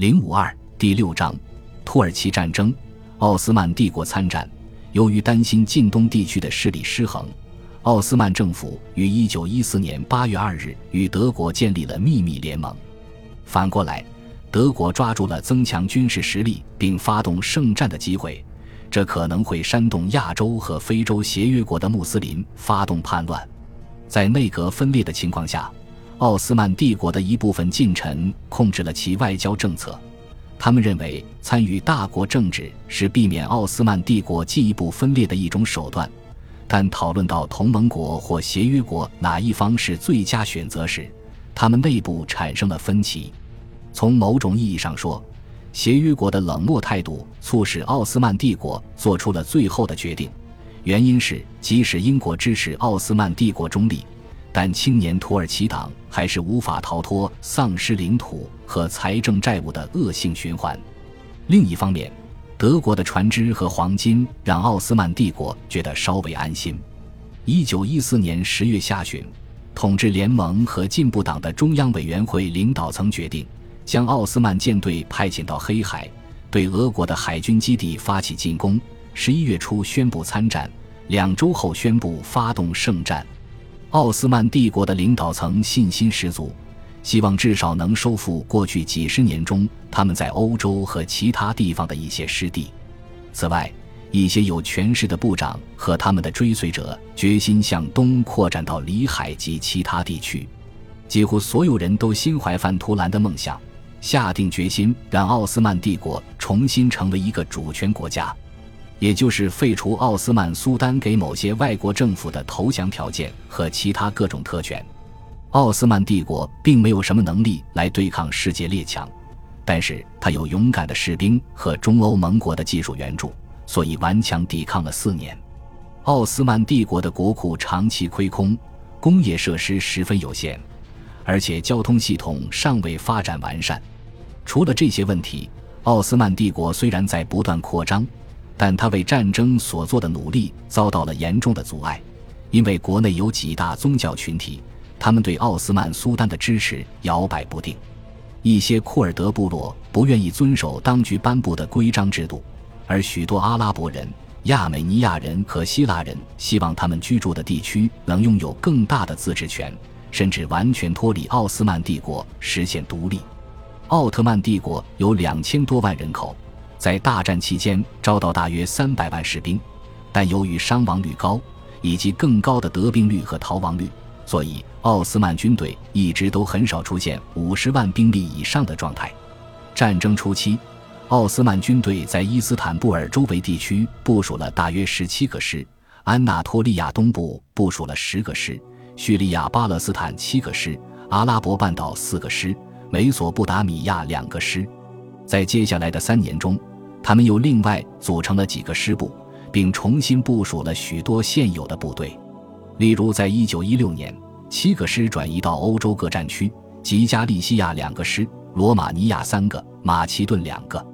零五二第六章，土耳其战争，奥斯曼帝国参战。由于担心近东地区的势力失衡，奥斯曼政府于一九一四年八月二日与德国建立了秘密联盟。反过来，德国抓住了增强军事实力并发动圣战的机会，这可能会煽动亚洲和非洲协约国的穆斯林发动叛乱。在内阁分裂的情况下。奥斯曼帝国的一部分近臣控制了其外交政策，他们认为参与大国政治是避免奥斯曼帝国进一步分裂的一种手段。但讨论到同盟国或协约国哪一方是最佳选择时，他们内部产生了分歧。从某种意义上说，协约国的冷漠态度促使奥斯曼帝国做出了最后的决定。原因是，即使英国支持奥斯曼帝国中立。但青年土耳其党还是无法逃脱丧失领土和财政债务的恶性循环。另一方面，德国的船只和黄金让奥斯曼帝国觉得稍微安心。一九一四年十月下旬，统治联盟和进步党的中央委员会领导层决定将奥斯曼舰队派遣到黑海，对俄国的海军基地发起进攻。十一月初宣布参战，两周后宣布发动圣战。奥斯曼帝国的领导层信心十足，希望至少能收复过去几十年中他们在欧洲和其他地方的一些失地。此外，一些有权势的部长和他们的追随者决心向东扩展到里海及其他地区。几乎所有人都心怀范图兰的梦想，下定决心让奥斯曼帝国重新成为一个主权国家。也就是废除奥斯曼苏丹给某些外国政府的投降条件和其他各种特权。奥斯曼帝国并没有什么能力来对抗世界列强，但是他有勇敢的士兵和中欧盟国的技术援助，所以顽强抵抗了四年。奥斯曼帝国的国库长期亏空，工业设施十分有限，而且交通系统尚未发展完善。除了这些问题，奥斯曼帝国虽然在不断扩张。但他为战争所做的努力遭到了严重的阻碍，因为国内有几大宗教群体，他们对奥斯曼苏丹的支持摇摆不定。一些库尔德部落不愿意遵守当局颁布的规章制度，而许多阿拉伯人、亚美尼亚人和希腊人希望他们居住的地区能拥有更大的自治权，甚至完全脱离奥斯曼帝国，实现独立。奥特曼帝国有两千多万人口。在大战期间招到大约三百万士兵，但由于伤亡率高以及更高的得病率和逃亡率，所以奥斯曼军队一直都很少出现五十万兵力以上的状态。战争初期，奥斯曼军队在伊斯坦布尔周围地区部署了大约十七个师，安纳托利亚东部部署了十个师，叙利亚巴勒斯坦七个师，阿拉伯半岛四个师，美索不达米亚两个师。在接下来的三年中，他们又另外组成了几个师部，并重新部署了许多现有的部队。例如，在1916年，七个师转移到欧洲各战区，即加利西亚两个师，罗马尼亚三个，马其顿两个。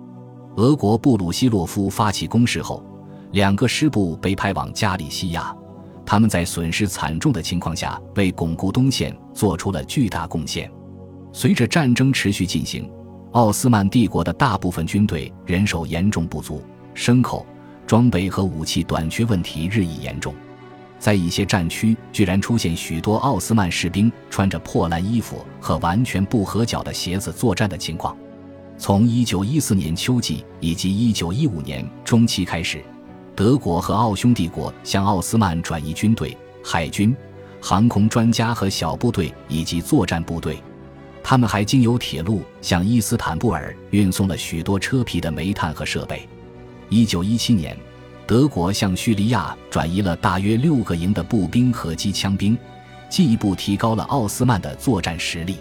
俄国布鲁希洛夫发起攻势后，两个师部被派往加利西亚。他们在损失惨重的情况下，为巩固东线做出了巨大贡献。随着战争持续进行。奥斯曼帝国的大部分军队人手严重不足，牲口、装备和武器短缺问题日益严重。在一些战区，居然出现许多奥斯曼士兵穿着破烂衣服和完全不合脚的鞋子作战的情况。从1914年秋季以及1915年中期开始，德国和奥匈帝国向奥斯曼转移军队、海军、航空专家和小部队以及作战部队。他们还经由铁路向伊斯坦布尔运送了许多车皮的煤炭和设备。一九一七年，德国向叙利亚转移了大约六个营的步兵和机枪兵，进一步提高了奥斯曼的作战实力。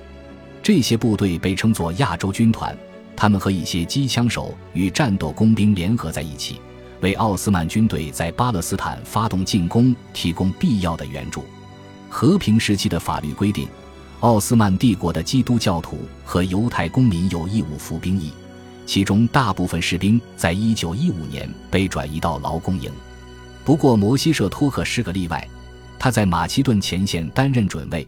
这些部队被称作亚洲军团，他们和一些机枪手与战斗工兵联合在一起，为奥斯曼军队在巴勒斯坦发动进攻提供必要的援助。和平时期的法律规定。奥斯曼帝国的基督教徒和犹太公民有义务服兵役，其中大部分士兵在1915年被转移到劳工营。不过，摩西舍托克是个例外，他在马其顿前线担任准尉，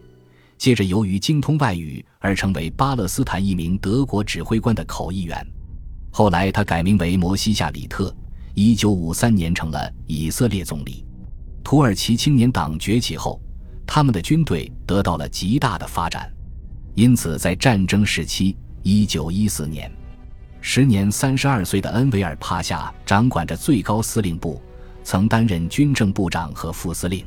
接着由于精通外语而成为巴勒斯坦一名德国指挥官的口译员。后来他改名为摩西夏里特，一九五三年成了以色列总理。土耳其青年党崛起后，他们的军队得到了极大的发展，因此在战争时期，一九一四年，时年三十二岁的恩维尔帕夏掌管着最高司令部，曾担任军政部长和副司令。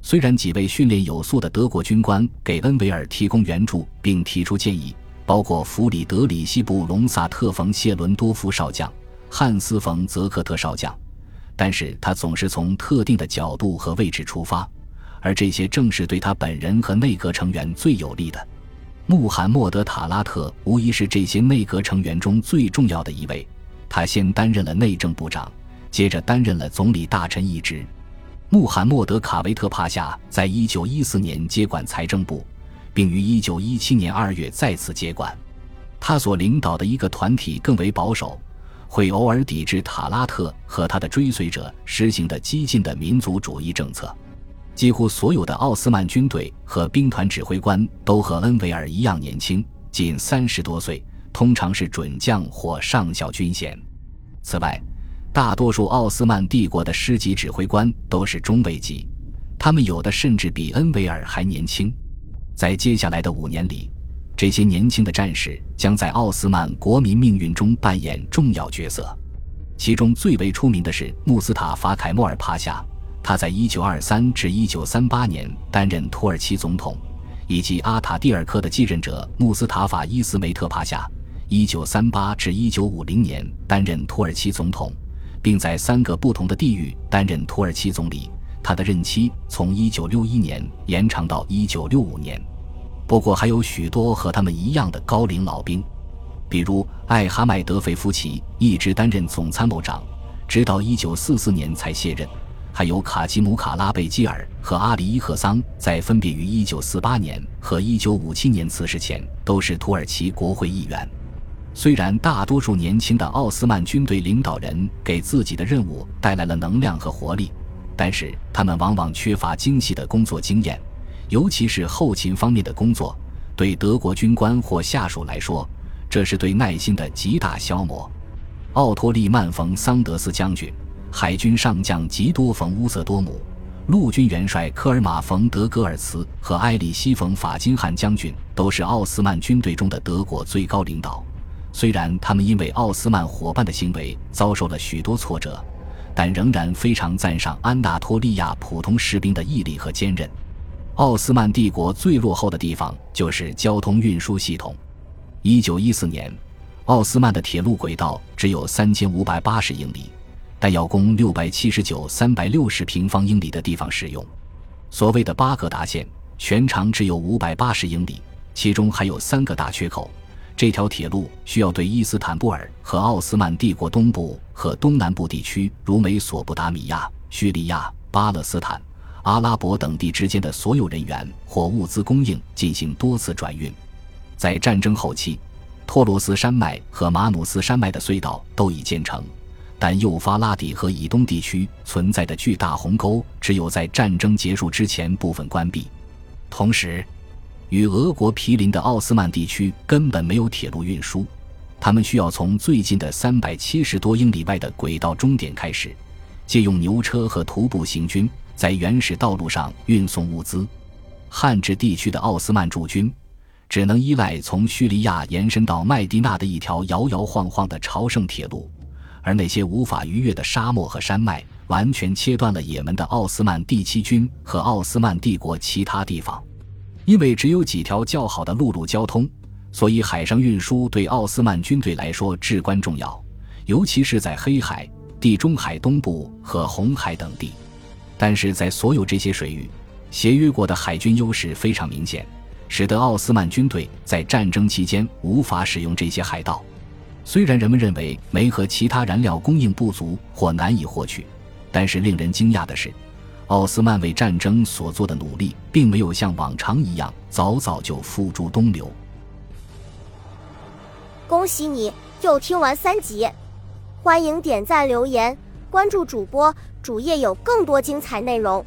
虽然几位训练有素的德国军官给恩维尔提供援助并提出建议，包括弗里德里希·布隆萨特·冯·谢伦多夫少将、汉斯·冯·泽克特少将，但是他总是从特定的角度和位置出发，而这些正是对他本人和内阁成员最有利的。穆罕默德·塔拉特无疑是这些内阁成员中最重要的一位，他先担任了内政部长，接着担任了总理大臣一职。穆罕默德·卡维特帕夏在一九一四年接管财政部，并于一九一七年二月再次接管。他所领导的一个团体更为保守，会偶尔抵制塔拉特和他的追随者实行的激进的民族主义政策。几乎所有的奥斯曼军队和兵团指挥官都和恩维尔一样年轻，仅三十多岁，通常是准将或上校军衔。此外，大多数奥斯曼帝国的师级指挥官都是中尉级，他们有的甚至比恩维尔还年轻。在接下来的五年里，这些年轻的战士将在奥斯曼国民命运中扮演重要角色。其中最为出名的是穆斯塔法·凯莫尔帕夏，他在1923至1938年担任土耳其总统，以及阿塔蒂尔克的继任者穆斯塔法·伊斯梅特帕夏，1938至1950年担任土耳其总统。并在三个不同的地域担任土耳其总理，他的任期从1961年延长到1965年。不过，还有许多和他们一样的高龄老兵，比如艾哈迈德·费夫奇一直担任总参谋长，直到1944年才卸任；还有卡基姆·卡拉贝基尔和阿里伊赫桑，在分别于1948年和1957年辞世前，都是土耳其国会议员。虽然大多数年轻的奥斯曼军队领导人给自己的任务带来了能量和活力，但是他们往往缺乏精细的工作经验，尤其是后勤方面的工作。对德国军官或下属来说，这是对耐心的极大消磨。奥托利曼·冯·桑德斯将军、海军上将吉多·冯·乌瑟多姆、陆军元帅科尔马·冯·德格尔茨和埃里希·冯·法金汉将军都是奥斯曼军队中的德国最高领导。虽然他们因为奥斯曼伙伴的行为遭受了许多挫折，但仍然非常赞赏安纳托利亚普通士兵的毅力和坚韧。奥斯曼帝国最落后的地方就是交通运输系统。一九一四年，奥斯曼的铁路轨道只有三千五百八十英里，但要供六百七十九三百六十平方英里的地方使用。所谓的巴格达线全长只有五百八十英里，其中还有三个大缺口。这条铁路需要对伊斯坦布尔和奥斯曼帝国东部和东南部地区，如美索不达米亚、叙利亚、巴勒斯坦、阿拉伯等地之间的所有人员或物资供应进行多次转运。在战争后期，托罗斯山脉和马努斯山脉的隧道都已建成，但幼发拉底河以东地区存在的巨大鸿沟只有在战争结束之前部分关闭。同时，与俄国毗邻的奥斯曼地区根本没有铁路运输，他们需要从最近的三百七十多英里外的轨道终点开始，借用牛车和徒步行军在原始道路上运送物资。汉治地区的奥斯曼驻军只能依赖从叙利亚延伸到麦地那的一条摇摇晃晃的朝圣铁路，而那些无法逾越的沙漠和山脉完全切断了也门的奥斯曼第七军和奥斯曼帝国其他地方。因为只有几条较好的陆路交通，所以海上运输对奥斯曼军队来说至关重要，尤其是在黑海、地中海东部和红海等地。但是在所有这些水域，协约国的海军优势非常明显，使得奥斯曼军队在战争期间无法使用这些海道。虽然人们认为煤和其他燃料供应不足或难以获取，但是令人惊讶的是。奥斯曼为战争所做的努力，并没有像往常一样早早就付诸东流。恭喜你又听完三集，欢迎点赞、留言、关注主播，主页有更多精彩内容。